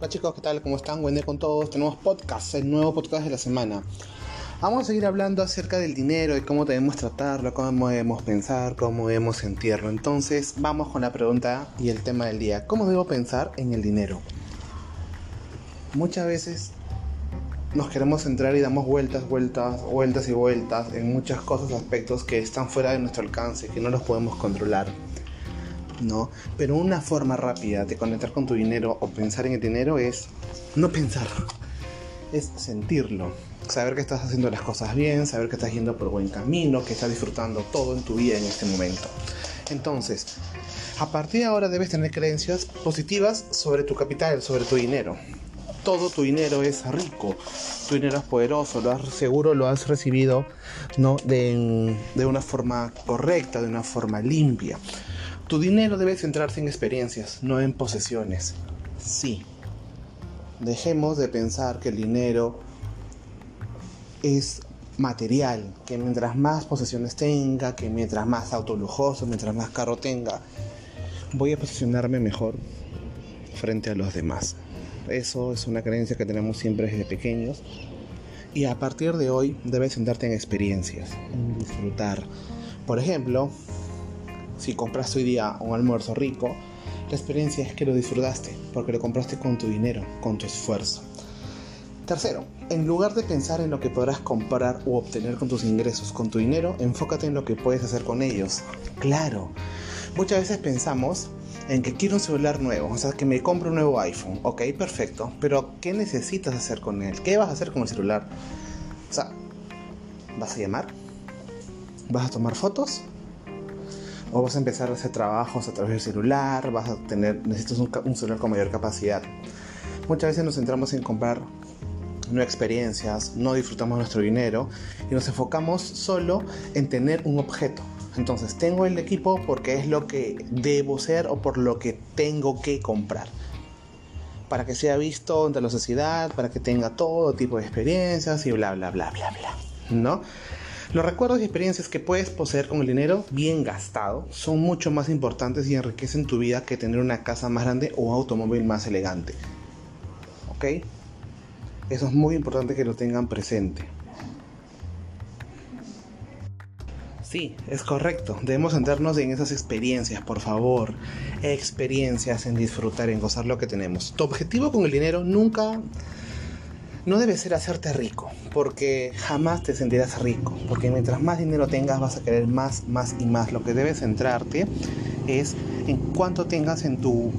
Hola chicos, ¿qué tal? ¿Cómo están? Buen día con todos. Tenemos podcast, el nuevo podcast de la semana. Vamos a seguir hablando acerca del dinero, y cómo debemos tratarlo, cómo debemos pensar, cómo debemos sentirlo. Entonces, vamos con la pregunta y el tema del día. ¿Cómo debo pensar en el dinero? Muchas veces nos queremos centrar y damos vueltas, vueltas, vueltas y vueltas en muchas cosas, aspectos que están fuera de nuestro alcance, que no los podemos controlar. ¿No? Pero una forma rápida de conectar con tu dinero o pensar en el dinero es no pensar, es sentirlo. Saber que estás haciendo las cosas bien, saber que estás yendo por buen camino, que estás disfrutando todo en tu vida en este momento. Entonces, a partir de ahora debes tener creencias positivas sobre tu capital, sobre tu dinero. Todo tu dinero es rico, tu dinero es poderoso, lo has, seguro lo has recibido ¿no? de, de una forma correcta, de una forma limpia. Tu dinero debe centrarse en experiencias, no en posesiones. Sí. Dejemos de pensar que el dinero es material, que mientras más posesiones tenga, que mientras más auto lujoso, mientras más carro tenga, voy a posicionarme mejor frente a los demás. Eso es una creencia que tenemos siempre desde pequeños. Y a partir de hoy debes centrarte en experiencias, en disfrutar. Por ejemplo, si compraste hoy día un almuerzo rico, la experiencia es que lo disfrutaste, porque lo compraste con tu dinero, con tu esfuerzo. Tercero, en lugar de pensar en lo que podrás comprar o obtener con tus ingresos, con tu dinero, enfócate en lo que puedes hacer con ellos. Claro, muchas veces pensamos en que quiero un celular nuevo, o sea, que me compro un nuevo iPhone. Ok, perfecto, pero ¿qué necesitas hacer con él? ¿Qué vas a hacer con el celular? O sea, ¿vas a llamar? ¿Vas a tomar fotos? O vas a empezar a hacer trabajos a través del celular, vas a tener, necesitas un, celular con mayor capacidad. Muchas veces nos centramos en comprar no experiencias, no disfrutamos nuestro dinero y nos enfocamos solo en tener un objeto. Entonces, tengo el equipo porque es lo que debo ser o por lo que tengo que comprar. Para que sea visto ante la sociedad, para que tenga todo tipo de experiencias y bla, bla, bla, bla, bla. ¿No? Los recuerdos y experiencias que puedes poseer con el dinero bien gastado son mucho más importantes y enriquecen tu vida que tener una casa más grande o un automóvil más elegante. ¿Ok? Eso es muy importante que lo tengan presente. Sí, es correcto. Debemos centrarnos en esas experiencias, por favor. Experiencias en disfrutar, en gozar lo que tenemos. Tu objetivo con el dinero nunca no debe ser hacerte rico, porque jamás te sentirás rico, porque mientras más dinero tengas vas a querer más, más y más. Lo que debes centrarte es en cuánto tengas en tu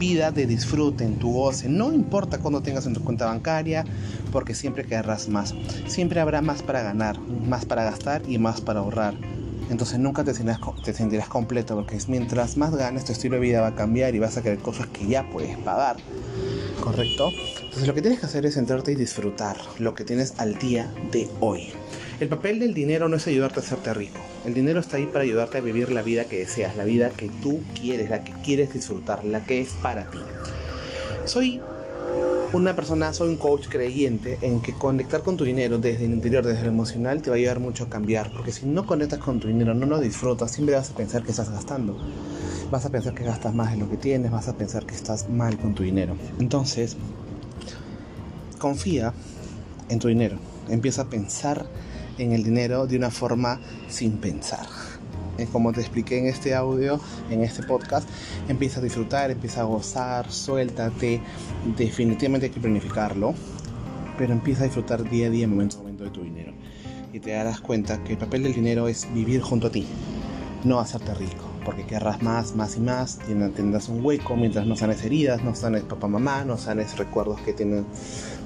vida de disfrute, en tu goce. No importa cuánto tengas en tu cuenta bancaria, porque siempre querrás más. Siempre habrá más para ganar, más para gastar y más para ahorrar. Entonces nunca te sentirás, te sentirás completo, porque mientras más ganes, tu estilo de vida va a cambiar y vas a querer cosas que ya puedes pagar. ¿Correcto? Entonces lo que tienes que hacer es centrarte y disfrutar lo que tienes al día de hoy. El papel del dinero no es ayudarte a hacerte rico. El dinero está ahí para ayudarte a vivir la vida que deseas, la vida que tú quieres, la que quieres disfrutar, la que es para ti. Soy una persona, soy un coach creyente en que conectar con tu dinero desde el interior, desde lo emocional, te va a ayudar mucho a cambiar. Porque si no conectas con tu dinero, no lo disfrutas, siempre vas a pensar que estás gastando vas a pensar que gastas más de lo que tienes, vas a pensar que estás mal con tu dinero. Entonces, confía en tu dinero. Empieza a pensar en el dinero de una forma sin pensar. Como te expliqué en este audio, en este podcast, empieza a disfrutar, empieza a gozar, suéltate. Definitivamente hay que planificarlo, pero empieza a disfrutar día a día, momento a momento de tu dinero. Y te darás cuenta que el papel del dinero es vivir junto a ti, no hacerte rico porque querrás más, más y más, tendrás un hueco mientras no sanes heridas, no sanes papá, mamá, no sanes recuerdos que tienen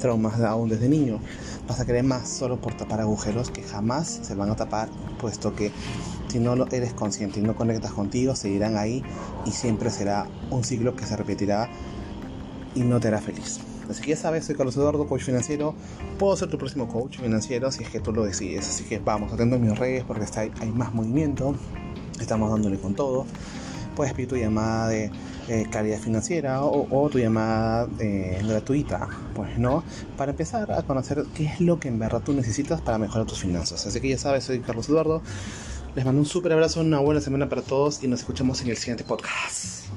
traumas aún desde niño. Vas a querer más solo por tapar agujeros que jamás se van a tapar, puesto que si no eres consciente y no conectas contigo, seguirán ahí y siempre será un ciclo que se repetirá y no te hará feliz. Así que ya sabes, soy Carlos Eduardo, coach financiero. Puedo ser tu próximo coach financiero si es que tú lo decides. Así que vamos, atento a mis redes porque está, hay más movimiento estamos dándole con todo. Puedes pedir tu llamada de calidad financiera o, tu llamada eh, gratuita, pues no, para empezar a conocer qué es lo que en verdad tú necesitas para mejorar tus finanzas. Así que ya sabes, soy Carlos Eduardo. Les mando un súper abrazo, una buena semana para todos y nos escuchamos en el siguiente podcast.